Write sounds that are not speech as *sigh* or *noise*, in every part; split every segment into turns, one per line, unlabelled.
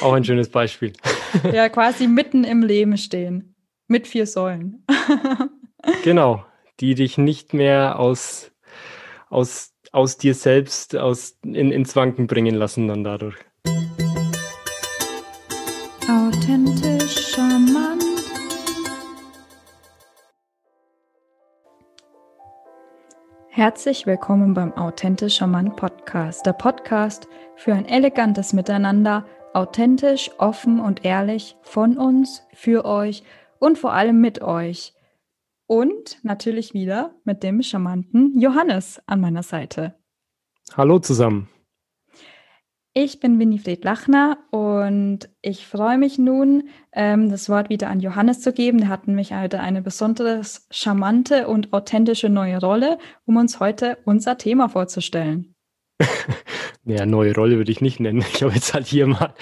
Auch ein schönes Beispiel. *laughs*
ja, quasi mitten im Leben stehen. Mit vier Säulen. *laughs*
genau, die dich nicht mehr aus, aus, aus dir selbst aus, in, ins Wanken bringen lassen dann dadurch.
Authentisch, charmant. Herzlich willkommen beim Authentisch Charmant Podcast, der Podcast für ein elegantes Miteinander, authentisch, offen und ehrlich von uns, für euch und vor allem mit euch. Und natürlich wieder mit dem charmanten Johannes an meiner Seite.
Hallo zusammen.
Ich bin Winifred Lachner und ich freue mich nun, ähm, das Wort wieder an Johannes zu geben. Der hat nämlich heute eine besonders charmante und authentische neue Rolle, um uns heute unser Thema vorzustellen. *laughs*
Naja, neue Rolle würde ich nicht nennen. *laughs* Ich habe jetzt halt hier mal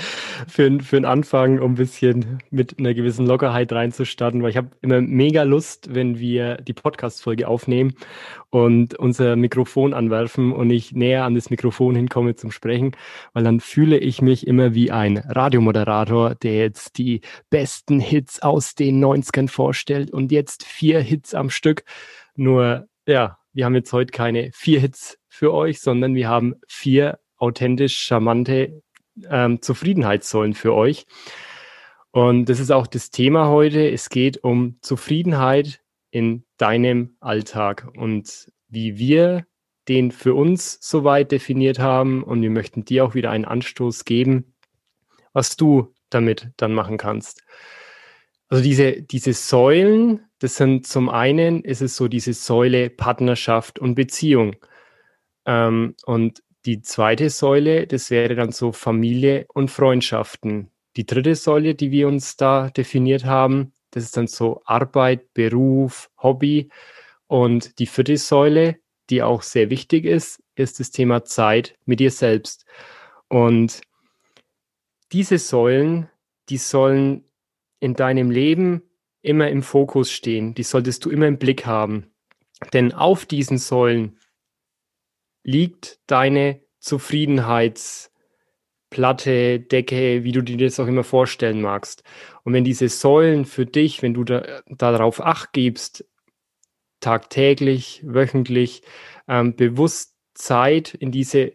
für, für den Anfang, um ein bisschen mit einer gewissen Lockerheit reinzustarten, weil ich habe immer mega Lust, wenn wir die Podcast-Folge aufnehmen und unser Mikrofon anwerfen und ich näher an das Mikrofon hinkomme zum Sprechen, weil dann fühle ich mich immer wie ein Radiomoderator, der jetzt die besten Hits aus den 90ern vorstellt und jetzt vier Hits am Stück. Nur, ja, wir haben jetzt heute keine vier Hits für euch, sondern wir haben vier authentisch charmante ähm, Zufriedenheitssäulen für euch. Und das ist auch das Thema heute. Es geht um Zufriedenheit in deinem Alltag und wie wir den für uns soweit definiert haben. Und wir möchten dir auch wieder einen Anstoß geben, was du damit dann machen kannst. Also diese, diese Säulen, das sind zum einen, ist es so diese Säule Partnerschaft und Beziehung. Ähm, und die zweite Säule, das wäre dann so Familie und Freundschaften. Die dritte Säule, die wir uns da definiert haben, das ist dann so Arbeit, Beruf, Hobby. Und die vierte Säule, die auch sehr wichtig ist, ist das Thema Zeit mit dir selbst. Und diese Säulen, die sollen in deinem Leben immer im Fokus stehen. Die solltest du immer im Blick haben. Denn auf diesen Säulen liegt deine Zufriedenheitsplatte, Decke, wie du dir das auch immer vorstellen magst. Und wenn diese Säulen für dich, wenn du da, darauf Acht gibst, tagtäglich, wöchentlich, ähm, bewusst Zeit in diese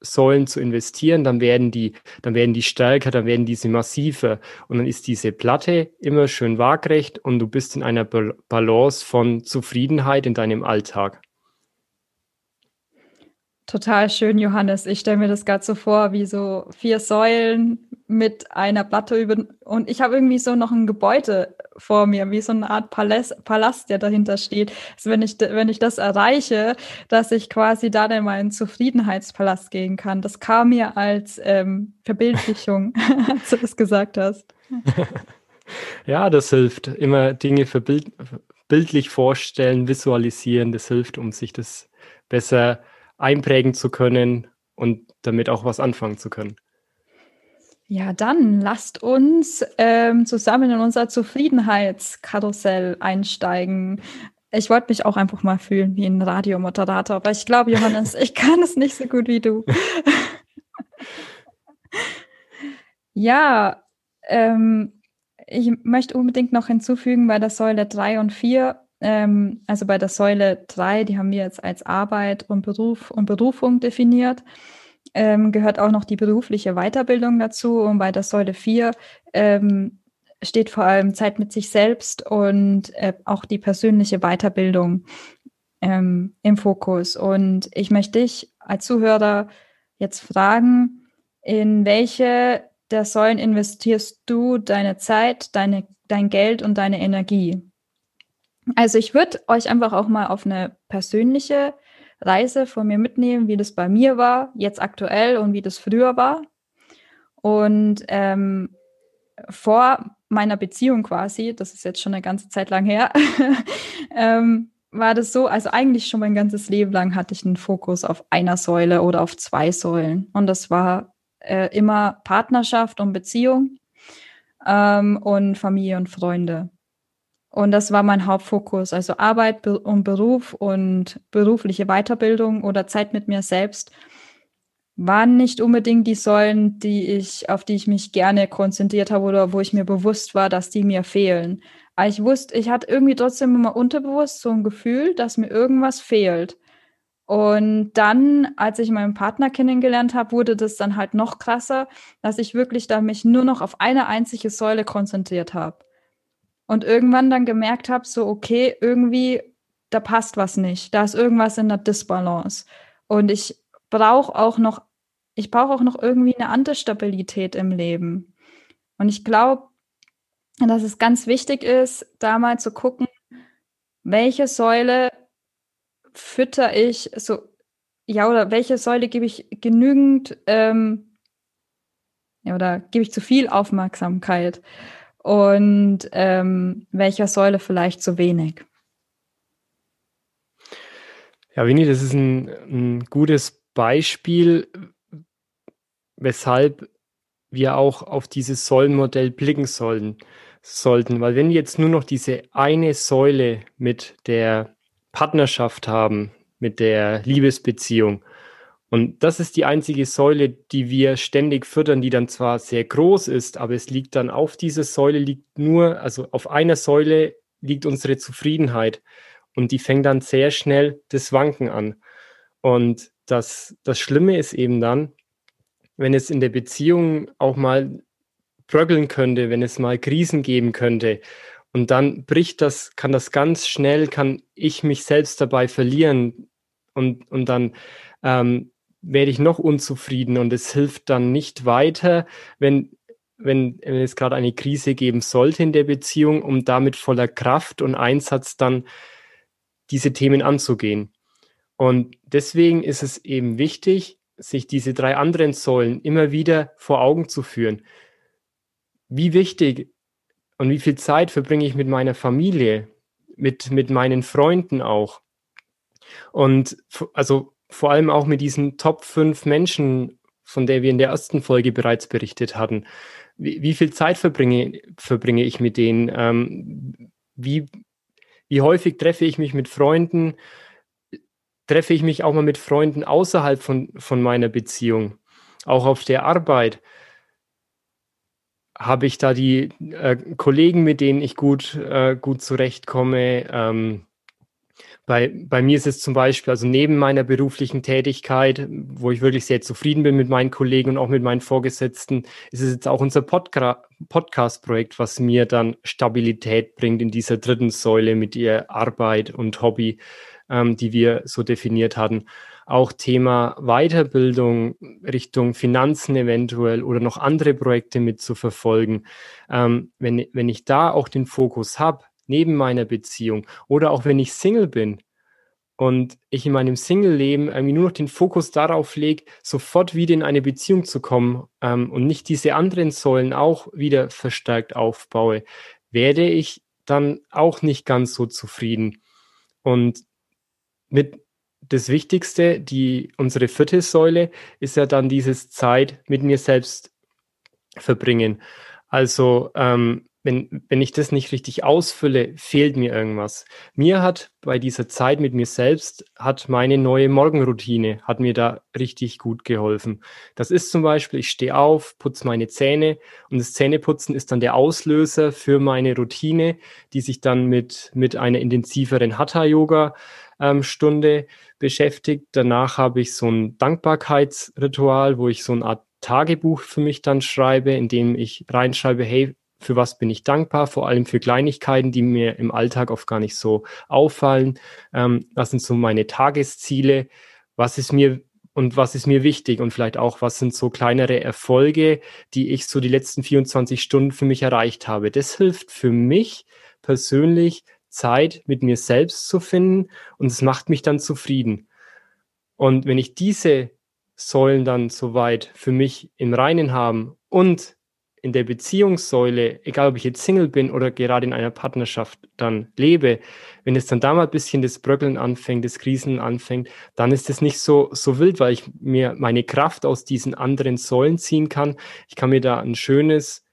Säulen zu investieren, dann werden die, dann werden die stärker, dann werden diese massiver und dann ist diese Platte immer schön waagrecht und du bist in einer Balance von Zufriedenheit in deinem Alltag.
Total schön, Johannes. Ich stelle mir das gerade so vor, wie so vier Säulen mit einer Platte über. Und ich habe irgendwie so noch ein Gebäude vor mir, wie so eine Art Palast, Palast, der dahinter steht. Also wenn ich, wenn ich das erreiche, dass ich quasi da in meinen Zufriedenheitspalast gehen kann. Das kam mir als ähm, Verbildlichung, *laughs* als du das gesagt hast. *laughs*
Ja, das hilft. Immer Dinge bildlich vorstellen, visualisieren. Das hilft, um sich das besser zu einprägen zu können und damit auch was anfangen zu können.
Ja, dann lasst uns ähm, zusammen in unser Zufriedenheitskarussell einsteigen. Ich wollte mich auch einfach mal fühlen wie ein Radiomoderator, aber ich glaube, Johannes, *laughs* ich kann es nicht so gut wie du. *laughs* ja, ähm, ich möchte unbedingt noch hinzufügen bei der Säule 3 und 4, ähm, also bei der Säule 3, die haben wir jetzt als Arbeit und Beruf und Berufung definiert, ähm, gehört auch noch die berufliche Weiterbildung dazu. Und bei der Säule 4 ähm, steht vor allem Zeit mit sich selbst und äh, auch die persönliche Weiterbildung ähm, im Fokus. Und ich möchte dich als Zuhörer jetzt fragen, in welche der Säulen investierst du deine Zeit, deine, dein Geld und deine Energie? Also ich würde euch einfach auch mal auf eine persönliche Reise von mir mitnehmen, wie das bei mir war, jetzt aktuell und wie das früher war. Und ähm, vor meiner Beziehung quasi, das ist jetzt schon eine ganze Zeit lang her, *laughs* ähm, war das so, also eigentlich schon mein ganzes Leben lang hatte ich einen Fokus auf einer Säule oder auf zwei Säulen. Und das war äh, immer Partnerschaft und Beziehung ähm, und Familie und Freunde. Und das war mein Hauptfokus, also Arbeit und Beruf und berufliche Weiterbildung oder Zeit mit mir selbst waren nicht unbedingt die Säulen, die ich, auf die ich mich gerne konzentriert habe oder wo ich mir bewusst war, dass die mir fehlen. Aber ich wusste, ich hatte irgendwie trotzdem immer unterbewusst so ein Gefühl, dass mir irgendwas fehlt. Und dann, als ich meinen Partner kennengelernt habe, wurde das dann halt noch krasser, dass ich wirklich da mich nur noch auf eine einzige Säule konzentriert habe. Und irgendwann dann gemerkt habe, so, okay, irgendwie, da passt was nicht. Da ist irgendwas in der Disbalance. Und ich brauche auch noch, ich brauche auch noch irgendwie eine andere Stabilität im Leben. Und ich glaube, dass es ganz wichtig ist, da mal zu gucken, welche Säule fütter ich so, ja, oder welche Säule gebe ich genügend, ähm, ja, oder gebe ich zu viel Aufmerksamkeit und ähm, welcher Säule vielleicht zu wenig?
Ja, Winnie, das ist ein, ein gutes Beispiel, weshalb wir auch auf dieses Säulenmodell blicken sollen, sollten. Weil wenn wir jetzt nur noch diese eine Säule mit der Partnerschaft haben, mit der Liebesbeziehung. Und das ist die einzige Säule, die wir ständig füttern, die dann zwar sehr groß ist, aber es liegt dann auf dieser Säule, liegt nur, also auf einer Säule liegt unsere Zufriedenheit. Und die fängt dann sehr schnell das Wanken an. Und das, das Schlimme ist eben dann, wenn es in der Beziehung auch mal bröckeln könnte, wenn es mal Krisen geben könnte und dann bricht das, kann das ganz schnell, kann ich mich selbst dabei verlieren und, und dann ähm, werde ich noch unzufrieden und es hilft dann nicht weiter, wenn, wenn, es gerade eine Krise geben sollte in der Beziehung, um damit voller Kraft und Einsatz dann diese Themen anzugehen. Und deswegen ist es eben wichtig, sich diese drei anderen Säulen immer wieder vor Augen zu führen. Wie wichtig und wie viel Zeit verbringe ich mit meiner Familie, mit, mit meinen Freunden auch. Und also vor allem auch mit diesen Top 5 Menschen, von der wir in der ersten Folge bereits berichtet hatten. Wie, wie viel Zeit verbringe, verbringe ich mit denen? Ähm, wie, wie häufig treffe ich mich mit Freunden? Treffe ich mich auch mal mit Freunden außerhalb von, von meiner Beziehung? Auch auf der Arbeit? habe ich da die äh, Kollegen, mit denen ich gut, äh, gut zurechtkomme. Ähm, bei, bei mir ist es zum Beispiel, also neben meiner beruflichen Tätigkeit, wo ich wirklich sehr zufrieden bin mit meinen Kollegen und auch mit meinen Vorgesetzten, ist es jetzt auch unser Podca Podcast-Projekt, was mir dann Stabilität bringt in dieser dritten Säule mit ihr Arbeit und Hobby, ähm, die wir so definiert hatten auch Thema Weiterbildung Richtung Finanzen eventuell oder noch andere Projekte mit zu verfolgen. Ähm, wenn, wenn ich da auch den Fokus habe, neben meiner Beziehung oder auch wenn ich Single bin und ich in meinem Single-Leben irgendwie nur noch den Fokus darauf lege, sofort wieder in eine Beziehung zu kommen ähm, und nicht diese anderen Säulen auch wieder verstärkt aufbaue, werde ich dann auch nicht ganz so zufrieden. Und mit das Wichtigste, die, unsere vierte Säule, ist ja dann dieses Zeit mit mir selbst verbringen. Also ähm, wenn, wenn ich das nicht richtig ausfülle, fehlt mir irgendwas. Mir hat bei dieser Zeit mit mir selbst, hat meine neue Morgenroutine, hat mir da richtig gut geholfen. Das ist zum Beispiel, ich stehe auf, putze meine Zähne und das Zähneputzen ist dann der Auslöser für meine Routine, die sich dann mit, mit einer intensiveren Hatha-Yoga ähm, Stunde beschäftigt. Danach habe ich so ein Dankbarkeitsritual, wo ich so eine Art Tagebuch für mich dann schreibe, in dem ich reinschreibe, hey, für was bin ich dankbar, vor allem für Kleinigkeiten, die mir im Alltag oft gar nicht so auffallen. Ähm, was sind so meine Tagesziele? Was ist mir und was ist mir wichtig und vielleicht auch, was sind so kleinere Erfolge, die ich so die letzten 24 Stunden für mich erreicht habe. Das hilft für mich persönlich Zeit mit mir selbst zu finden und es macht mich dann zufrieden. Und wenn ich diese Säulen dann soweit für mich im Reinen haben und in der Beziehungssäule, egal ob ich jetzt Single bin oder gerade in einer Partnerschaft dann lebe, wenn es dann da mal ein bisschen das Bröckeln anfängt, das Krisen anfängt, dann ist es nicht so, so wild, weil ich mir meine Kraft aus diesen anderen Säulen ziehen kann. Ich kann mir da ein schönes,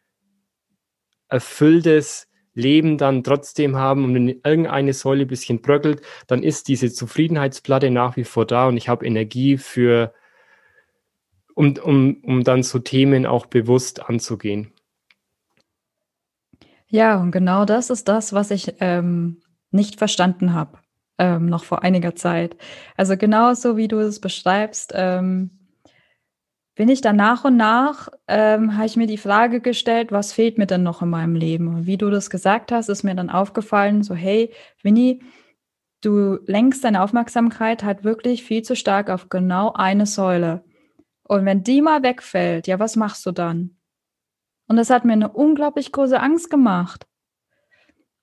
erfülltes, Leben dann trotzdem haben und wenn irgendeine Säule ein bisschen bröckelt, dann ist diese Zufriedenheitsplatte nach wie vor da und ich habe Energie für, um, um, um dann so Themen auch bewusst anzugehen.
Ja, und genau das ist das, was ich ähm, nicht verstanden habe, ähm, noch vor einiger Zeit. Also genauso wie du es beschreibst, ähm, bin ich dann nach und nach, ähm, habe ich mir die Frage gestellt, was fehlt mir denn noch in meinem Leben? Und wie du das gesagt hast, ist mir dann aufgefallen, so hey, Winnie, du lenkst deine Aufmerksamkeit halt wirklich viel zu stark auf genau eine Säule. Und wenn die mal wegfällt, ja, was machst du dann? Und das hat mir eine unglaublich große Angst gemacht.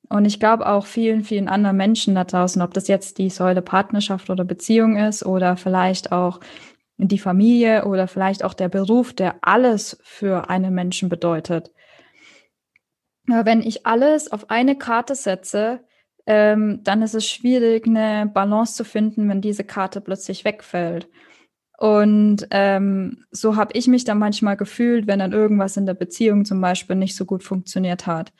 Und ich glaube auch vielen, vielen anderen Menschen da draußen, ob das jetzt die Säule Partnerschaft oder Beziehung ist oder vielleicht auch die Familie oder vielleicht auch der Beruf, der alles für einen Menschen bedeutet. wenn ich alles auf eine Karte setze, ähm, dann ist es schwierig, eine Balance zu finden, wenn diese Karte plötzlich wegfällt. Und ähm, so habe ich mich dann manchmal gefühlt, wenn dann irgendwas in der Beziehung zum Beispiel nicht so gut funktioniert hat.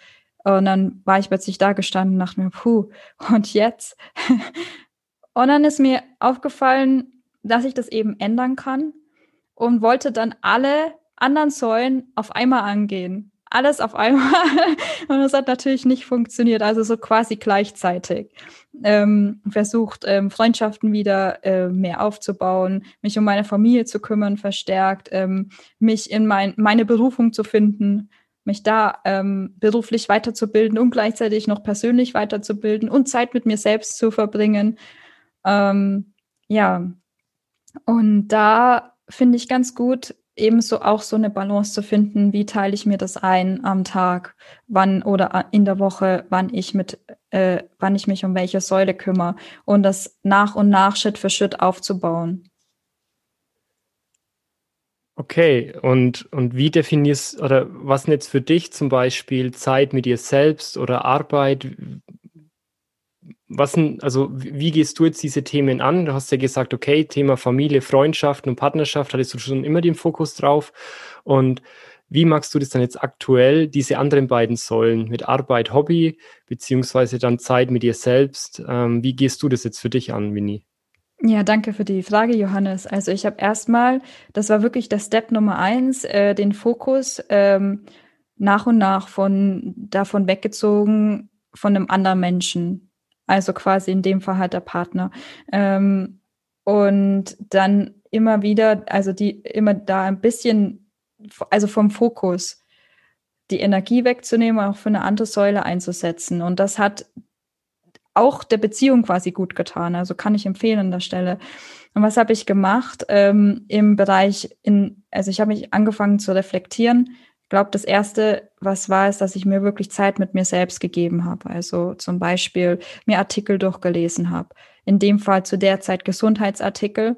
Und dann war ich plötzlich da gestanden und dachte mir, puh, und jetzt? *laughs* und dann ist mir aufgefallen, dass ich das eben ändern kann und wollte dann alle anderen Säulen auf einmal angehen alles auf einmal. *laughs* Und das hat natürlich nicht funktioniert, also so quasi gleichzeitig. Ähm, versucht, ähm, Freundschaften wieder äh, mehr aufzubauen, mich um meine Familie zu kümmern, verstärkt, ähm, mich in mein, meine Berufung zu finden, mich da ähm, beruflich weiterzubilden und gleichzeitig noch persönlich weiterzubilden und Zeit mit mir selbst zu verbringen. Ähm, ja, und da finde ich ganz gut, ebenso auch so eine Balance zu finden, wie teile ich mir das ein am Tag, wann oder in der Woche, wann ich mit, äh, wann ich mich um welche Säule kümmere und das nach und nach Schritt für Schritt aufzubauen.
Okay, und, und wie definierst oder was denn jetzt für dich zum Beispiel Zeit mit dir selbst oder Arbeit? Was also wie gehst du jetzt diese Themen an? Du hast ja gesagt, okay, Thema Familie, Freundschaften und Partnerschaft hattest du schon immer den Fokus drauf. Und wie magst du das dann jetzt aktuell, diese anderen beiden Säulen mit Arbeit, Hobby, beziehungsweise dann Zeit mit dir selbst? Ähm, wie gehst du das jetzt für dich an, Winnie?
Ja, danke für die Frage, Johannes. Also ich habe erstmal, das war wirklich der Step Nummer eins, äh, den Fokus ähm, nach und nach von davon weggezogen von einem anderen Menschen also quasi in dem Fall halt der Partner. Ähm, und dann immer wieder, also die immer da ein bisschen, also vom Fokus, die Energie wegzunehmen, auch für eine andere Säule einzusetzen. Und das hat auch der Beziehung quasi gut getan. Also kann ich empfehlen an der Stelle. Und was habe ich gemacht ähm, im Bereich in, also ich habe mich angefangen zu reflektieren, glaube, das Erste, was war, ist, dass ich mir wirklich Zeit mit mir selbst gegeben habe. Also zum Beispiel mir Artikel durchgelesen habe. In dem Fall zu der Zeit Gesundheitsartikel.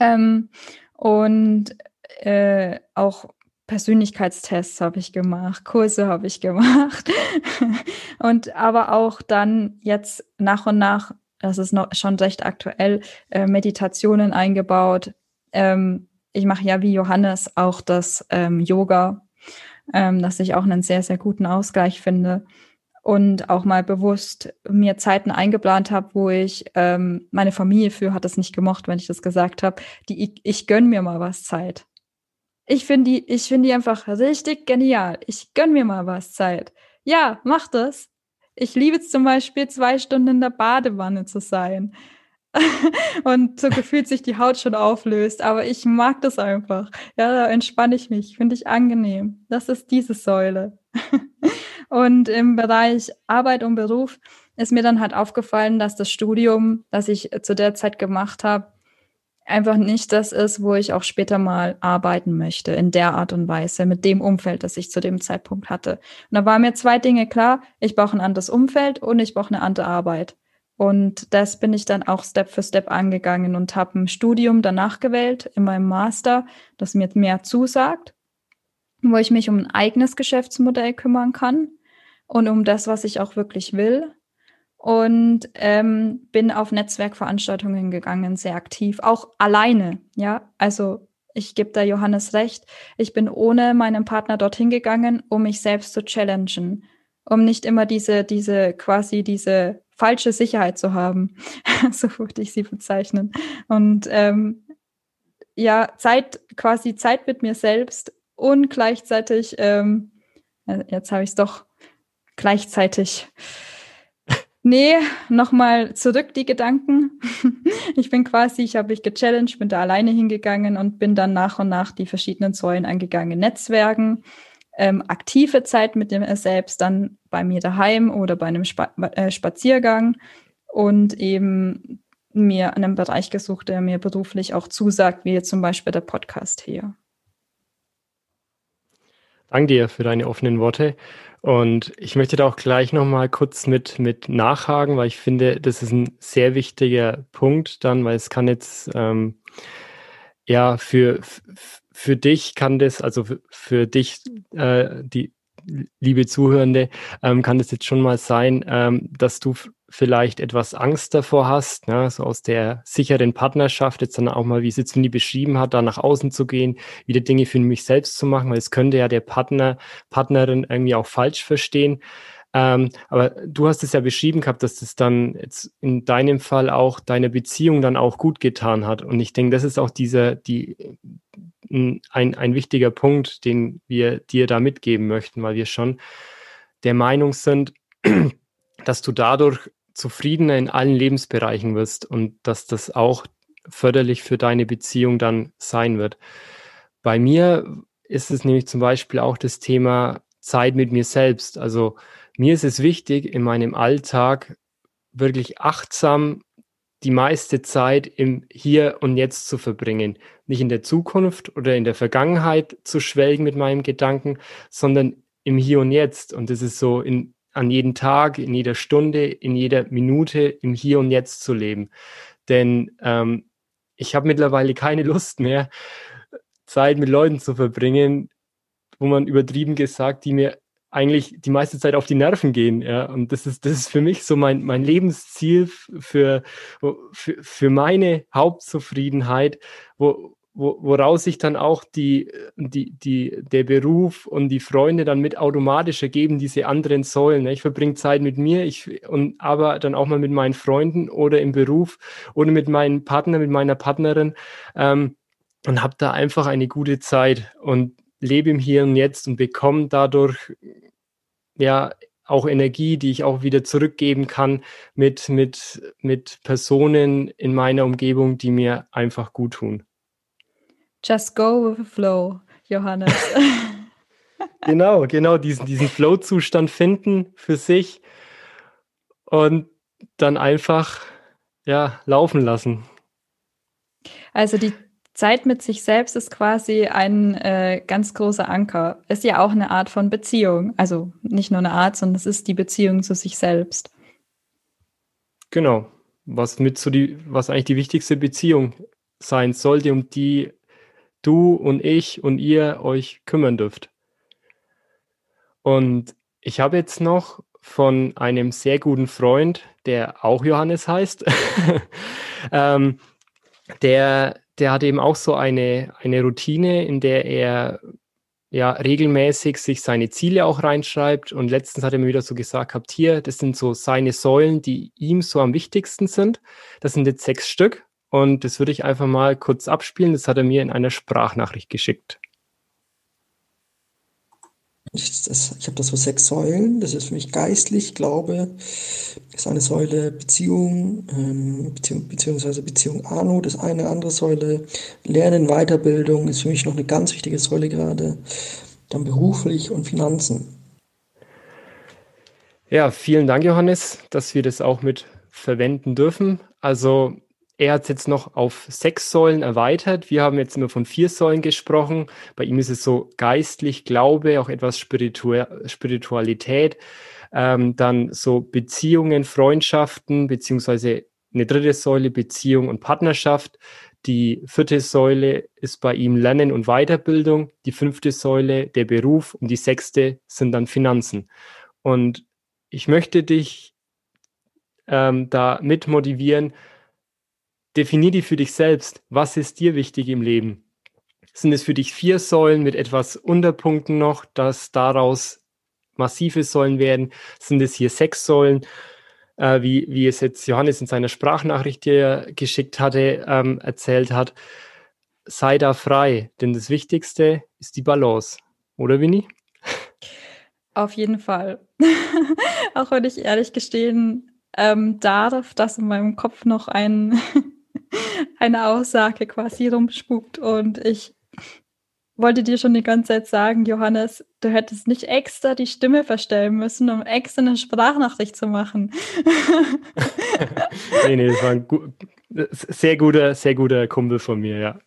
Ähm, und äh, auch Persönlichkeitstests habe ich gemacht, Kurse habe ich gemacht. *laughs* und aber auch dann jetzt nach und nach, das ist noch schon recht aktuell, äh, Meditationen eingebaut. Ähm, ich mache ja wie Johannes auch das ähm, Yoga, ähm, dass ich auch einen sehr, sehr guten Ausgleich finde und auch mal bewusst mir Zeiten eingeplant habe, wo ich ähm, meine Familie für hat das nicht gemocht, wenn ich das gesagt habe. Die ich, ich gönn mir mal was Zeit. Ich finde die, ich finde die einfach richtig genial. Ich gönn mir mal was Zeit. Ja, mach das. Ich liebe es zum Beispiel, zwei Stunden in der Badewanne zu sein. *laughs* und so gefühlt sich die Haut schon auflöst. Aber ich mag das einfach. Ja, da entspanne ich mich, finde ich angenehm. Das ist diese Säule. *laughs* und im Bereich Arbeit und Beruf ist mir dann halt aufgefallen, dass das Studium, das ich zu der Zeit gemacht habe, einfach nicht das ist, wo ich auch später mal arbeiten möchte, in der Art und Weise, mit dem Umfeld, das ich zu dem Zeitpunkt hatte. Und da waren mir zwei Dinge klar. Ich brauche ein anderes Umfeld und ich brauche eine andere Arbeit. Und das bin ich dann auch Step für Step angegangen und habe ein Studium danach gewählt, in meinem Master, das mir mehr zusagt, wo ich mich um ein eigenes Geschäftsmodell kümmern kann und um das, was ich auch wirklich will. Und ähm, bin auf Netzwerkveranstaltungen gegangen, sehr aktiv, auch alleine. Ja, also ich gebe da Johannes recht. Ich bin ohne meinen Partner dorthin gegangen, um mich selbst zu challengen, um nicht immer diese, diese quasi diese falsche Sicherheit zu haben. *laughs* so würde ich sie bezeichnen. Und ähm, ja, Zeit, quasi Zeit mit mir selbst und gleichzeitig, ähm, äh, jetzt habe ich es doch gleichzeitig. *laughs* Nee, nochmal zurück die Gedanken. *laughs* Ich bin quasi, ich habe mich gechallenged, bin da alleine hingegangen und bin dann nach und nach die verschiedenen Säulen angegangen. Netzwerken, ähm, aktive Zeit mit dem selbst, dann bei mir daheim oder bei einem Spa äh, Spaziergang und eben mir einen Bereich gesucht, der mir beruflich auch zusagt, wie zum Beispiel der Podcast hier.
Danke dir für deine offenen Worte. Und ich möchte da auch gleich nochmal kurz mit, mit nachhaken, weil ich finde, das ist ein sehr wichtiger Punkt dann, weil es kann jetzt, ähm, ja, für dich kann das, also für, für dich, äh, die liebe Zuhörende, ähm, kann das jetzt schon mal sein, ähm, dass du vielleicht etwas Angst davor hast, ne, so aus der sicheren Partnerschaft, jetzt dann auch mal, wie es jetzt Winnie beschrieben hat, da nach außen zu gehen, wieder Dinge für mich selbst zu machen, weil es könnte ja der Partner, Partnerin irgendwie auch falsch verstehen. Ähm, aber du hast es ja beschrieben gehabt, dass das dann jetzt in deinem Fall auch deine Beziehung dann auch gut getan hat. Und ich denke, das ist auch dieser, die, ein, ein wichtiger Punkt, den wir dir da mitgeben möchten, weil wir schon der Meinung sind, *clears throat* dass du dadurch zufriedener in allen Lebensbereichen wirst und dass das auch förderlich für deine Beziehung dann sein wird. Bei mir ist es nämlich zum Beispiel auch das Thema Zeit mit mir selbst. Also mir ist es wichtig, in meinem Alltag wirklich achtsam die meiste Zeit im Hier und Jetzt zu verbringen. Nicht in der Zukunft oder in der Vergangenheit zu schwelgen mit meinem Gedanken, sondern im Hier und Jetzt. Und das ist so in an jeden Tag, in jeder Stunde, in jeder Minute im Hier und Jetzt zu leben. Denn ähm, ich habe mittlerweile keine Lust mehr, Zeit mit Leuten zu verbringen, wo man übertrieben gesagt, die mir eigentlich die meiste Zeit auf die Nerven gehen. Ja? Und das ist, das ist für mich so mein, mein Lebensziel für, für, für meine Hauptzufriedenheit, wo, wo, woraus sich dann auch die, die, die, der Beruf und die Freunde dann mit automatisch ergeben, diese anderen Säulen. Ne? Ich verbringe Zeit mit mir, ich, und aber dann auch mal mit meinen Freunden oder im Beruf oder mit meinem Partner, mit meiner Partnerin ähm, und habe da einfach eine gute Zeit und lebe im Hier und Jetzt und bekomme dadurch ja auch Energie, die ich auch wieder zurückgeben kann mit, mit, mit Personen in meiner Umgebung, die mir einfach gut tun.
Just go with the flow, Johannes. *laughs*
genau, genau, diesen, diesen Flow-Zustand finden für sich und dann einfach ja, laufen lassen.
Also die Zeit mit sich selbst ist quasi ein äh, ganz großer Anker. Ist ja auch eine Art von Beziehung. Also nicht nur eine Art, sondern es ist die Beziehung zu sich selbst.
Genau. Was mit so die, was eigentlich die wichtigste Beziehung sein sollte, um die du und ich und ihr euch kümmern dürft. Und ich habe jetzt noch von einem sehr guten Freund, der auch Johannes heißt, *laughs* ähm, der, der hat eben auch so eine, eine Routine, in der er ja regelmäßig sich seine Ziele auch reinschreibt. Und letztens hat er mir wieder so gesagt gehabt, hier, das sind so seine Säulen, die ihm so am wichtigsten sind. Das sind jetzt sechs Stück. Und das würde ich einfach mal kurz abspielen. Das hat er mir in einer Sprachnachricht geschickt.
Ich, ich habe das so sechs Säulen. Das ist für mich geistlich, Glaube, ist eine Säule Beziehung, ähm, Beziehung beziehungsweise Beziehung Arno, das eine andere Säule Lernen, Weiterbildung ist für mich noch eine ganz wichtige Säule gerade. Dann beruflich und Finanzen.
Ja, vielen Dank, Johannes, dass wir das auch mit verwenden dürfen. Also er hat es jetzt noch auf sechs Säulen erweitert. Wir haben jetzt immer von vier Säulen gesprochen. Bei ihm ist es so geistlich, Glaube, auch etwas Spiritu Spiritualität, ähm, dann so Beziehungen, Freundschaften, beziehungsweise eine dritte Säule Beziehung und Partnerschaft. Die vierte Säule ist bei ihm Lernen und Weiterbildung. Die fünfte Säule der Beruf und die sechste sind dann Finanzen. Und ich möchte dich ähm, da mit motivieren, Definier die für dich selbst. Was ist dir wichtig im Leben? Sind es für dich vier Säulen mit etwas Unterpunkten noch, dass daraus massive Säulen werden? Sind es hier sechs Säulen, äh, wie, wie es jetzt Johannes in seiner Sprachnachricht hier geschickt hatte, ähm, erzählt hat? sei da frei, denn das Wichtigste ist die Balance. Oder Winnie?
Auf jeden Fall. *laughs* Auch wenn ich ehrlich gestehen ähm, darf, dass in meinem Kopf noch ein, *laughs* eine Aussage quasi rumspukt und ich wollte dir schon die ganze Zeit sagen, Johannes, du hättest nicht extra die Stimme verstellen müssen, um extra eine Sprachnachricht zu machen. *laughs*
nee, nee, das war ein gu sehr guter, sehr guter Kumpel von mir, ja.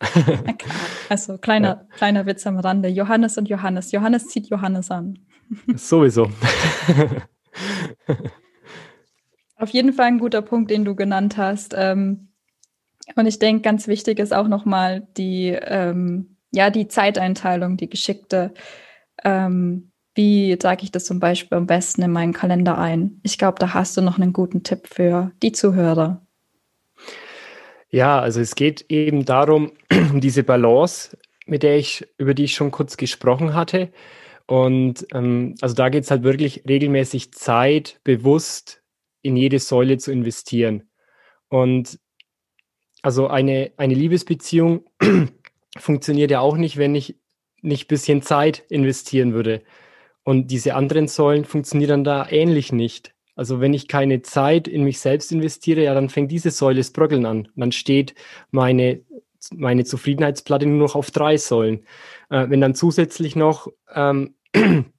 also kleiner, ja. kleiner Witz am Rande. Johannes und Johannes. Johannes zieht Johannes an. *laughs*
Sowieso.
Auf jeden Fall ein guter Punkt, den du genannt hast. Ähm, und ich denke, ganz wichtig ist auch nochmal die ähm, ja, die Zeiteinteilung, die geschickte. Ähm, wie trage ich das zum Beispiel am besten in meinen Kalender ein? Ich glaube, da hast du noch einen guten Tipp für die Zuhörer.
Ja, also es geht eben darum, *clears throat* um diese Balance, mit der ich, über die ich schon kurz gesprochen hatte. Und ähm, also da geht es halt wirklich regelmäßig Zeit bewusst in jede Säule zu investieren. Und also eine, eine Liebesbeziehung *clears throat* funktioniert ja auch nicht, wenn ich nicht ein bisschen Zeit investieren würde. Und diese anderen Säulen funktionieren dann da ähnlich nicht. Also wenn ich keine Zeit in mich selbst investiere, ja, dann fängt diese Säule das Bröckeln an. Dann steht meine, meine Zufriedenheitsplatte nur noch auf drei Säulen. Äh, wenn dann zusätzlich noch ähm, *clears throat*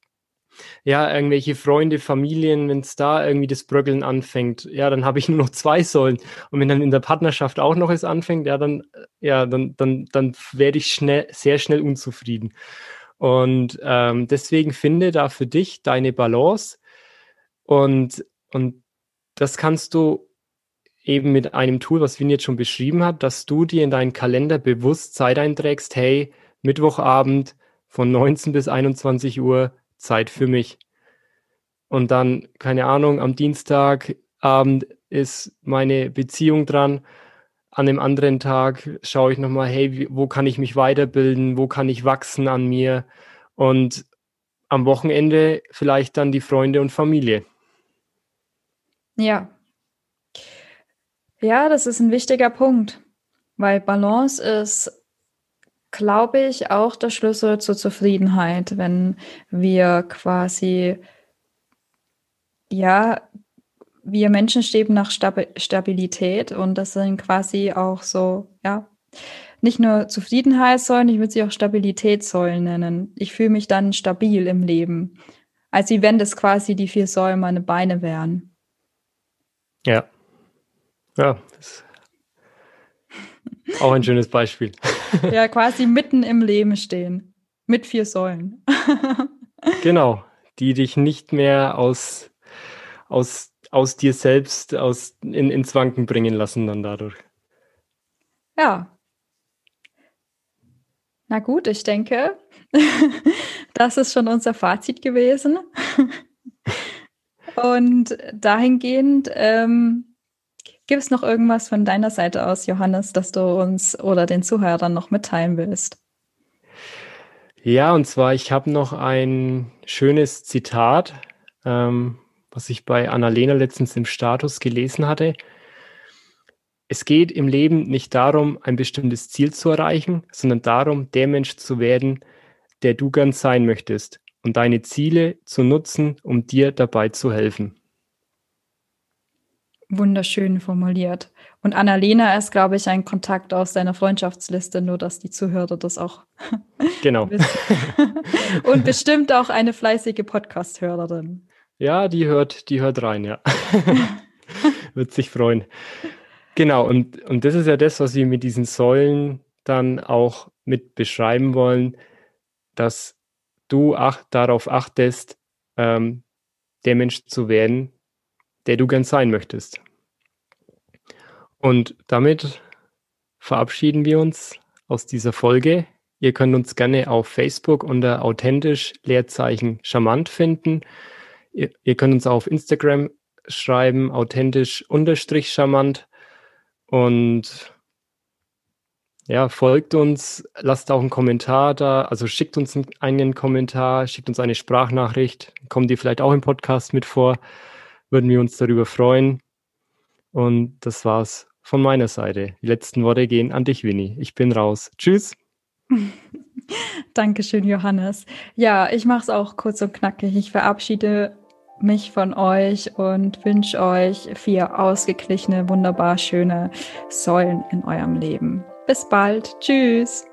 ja, irgendwelche Freunde, Familien, wenn es da irgendwie das Bröckeln anfängt, ja, dann habe ich nur noch zwei Säulen. Und wenn dann in der Partnerschaft auch noch es anfängt, ja, dann, ja, dann, dann, dann werde ich schnell, sehr schnell unzufrieden. Und ähm, deswegen finde da für dich deine Balance und, und das kannst du eben mit einem Tool, was Win jetzt schon beschrieben hat, dass du dir in deinen Kalender bewusst Zeit einträgst, hey, Mittwochabend von 19 bis 21 Uhr Zeit für mich. Und dann, keine Ahnung, am Dienstagabend ist meine Beziehung dran. An dem anderen Tag schaue ich nochmal, hey, wo kann ich mich weiterbilden? Wo kann ich wachsen an mir? Und am Wochenende vielleicht dann die Freunde und Familie.
Ja. Ja, das ist ein wichtiger Punkt, weil Balance ist glaube ich, auch der Schlüssel zur Zufriedenheit, wenn wir quasi, ja, wir Menschen streben nach Stabilität und das sind quasi auch so, ja, nicht nur Zufriedenheitssäulen, ich würde sie auch Stabilitätssäulen nennen. Ich fühle mich dann stabil im Leben. Als wenn das quasi die vier Säulen meine Beine wären.
Ja. Ja, das auch ein schönes Beispiel. *laughs*
Ja, quasi mitten im Leben stehen. Mit vier Säulen. *laughs*
Genau, die dich nicht mehr aus, aus, aus dir selbst aus, in, ins Wanken bringen lassen dann dadurch.
Ja. Na gut, ich denke, *laughs* das ist schon unser Fazit gewesen. Und dahingehend ähm, Gibt es noch irgendwas von deiner Seite aus, Johannes, das du uns oder den Zuhörern noch mitteilen willst?
Ja, und zwar, ich habe noch ein schönes Zitat, ähm, was ich bei Annalena letztens im Status gelesen hatte. Es geht im Leben nicht darum, ein bestimmtes Ziel zu erreichen, sondern darum, der Mensch zu werden, der du gern sein möchtest und deine Ziele zu nutzen, um dir dabei zu helfen
wunderschön formuliert. Und Annalena ist, glaube ich, ein Kontakt aus deiner Freundschaftsliste, nur dass die Zuhörer das auch *laughs*
genau. *laughs*
Und bestimmt auch eine fleißige Podcast-Hörerin.
Ja, die hört, die hört rein, ja. *laughs* Wird sich freuen. Genau, und, und das ist ja das, was wir mit diesen Säulen dann auch mit beschreiben wollen, dass du ach, darauf achtest, ähm, der Mensch zu werden, der du gern sein möchtest. Und damit verabschieden wir uns aus dieser Folge. Ihr könnt uns gerne auf Facebook unter authentisch Leerzeichen charmant finden. Ihr, ihr könnt uns auf Instagram schreiben, authentisch unterstrich charmant. Und ja, folgt uns, lasst auch einen Kommentar da, also schickt uns einen Kommentar, schickt uns eine Sprachnachricht, kommt ihr vielleicht auch im Podcast mit vor würden wir uns darüber freuen. Und das war's von meiner Seite. Die letzten Worte gehen an dich, Winnie. Ich bin raus. Tschüss. *laughs*
Dankeschön, Johannes. Ja, ich mache es auch kurz und knackig. Ich verabschiede mich von euch und wünsche euch vier ausgeglichene, wunderbar schöne Säulen in eurem Leben. Bis bald. Tschüss.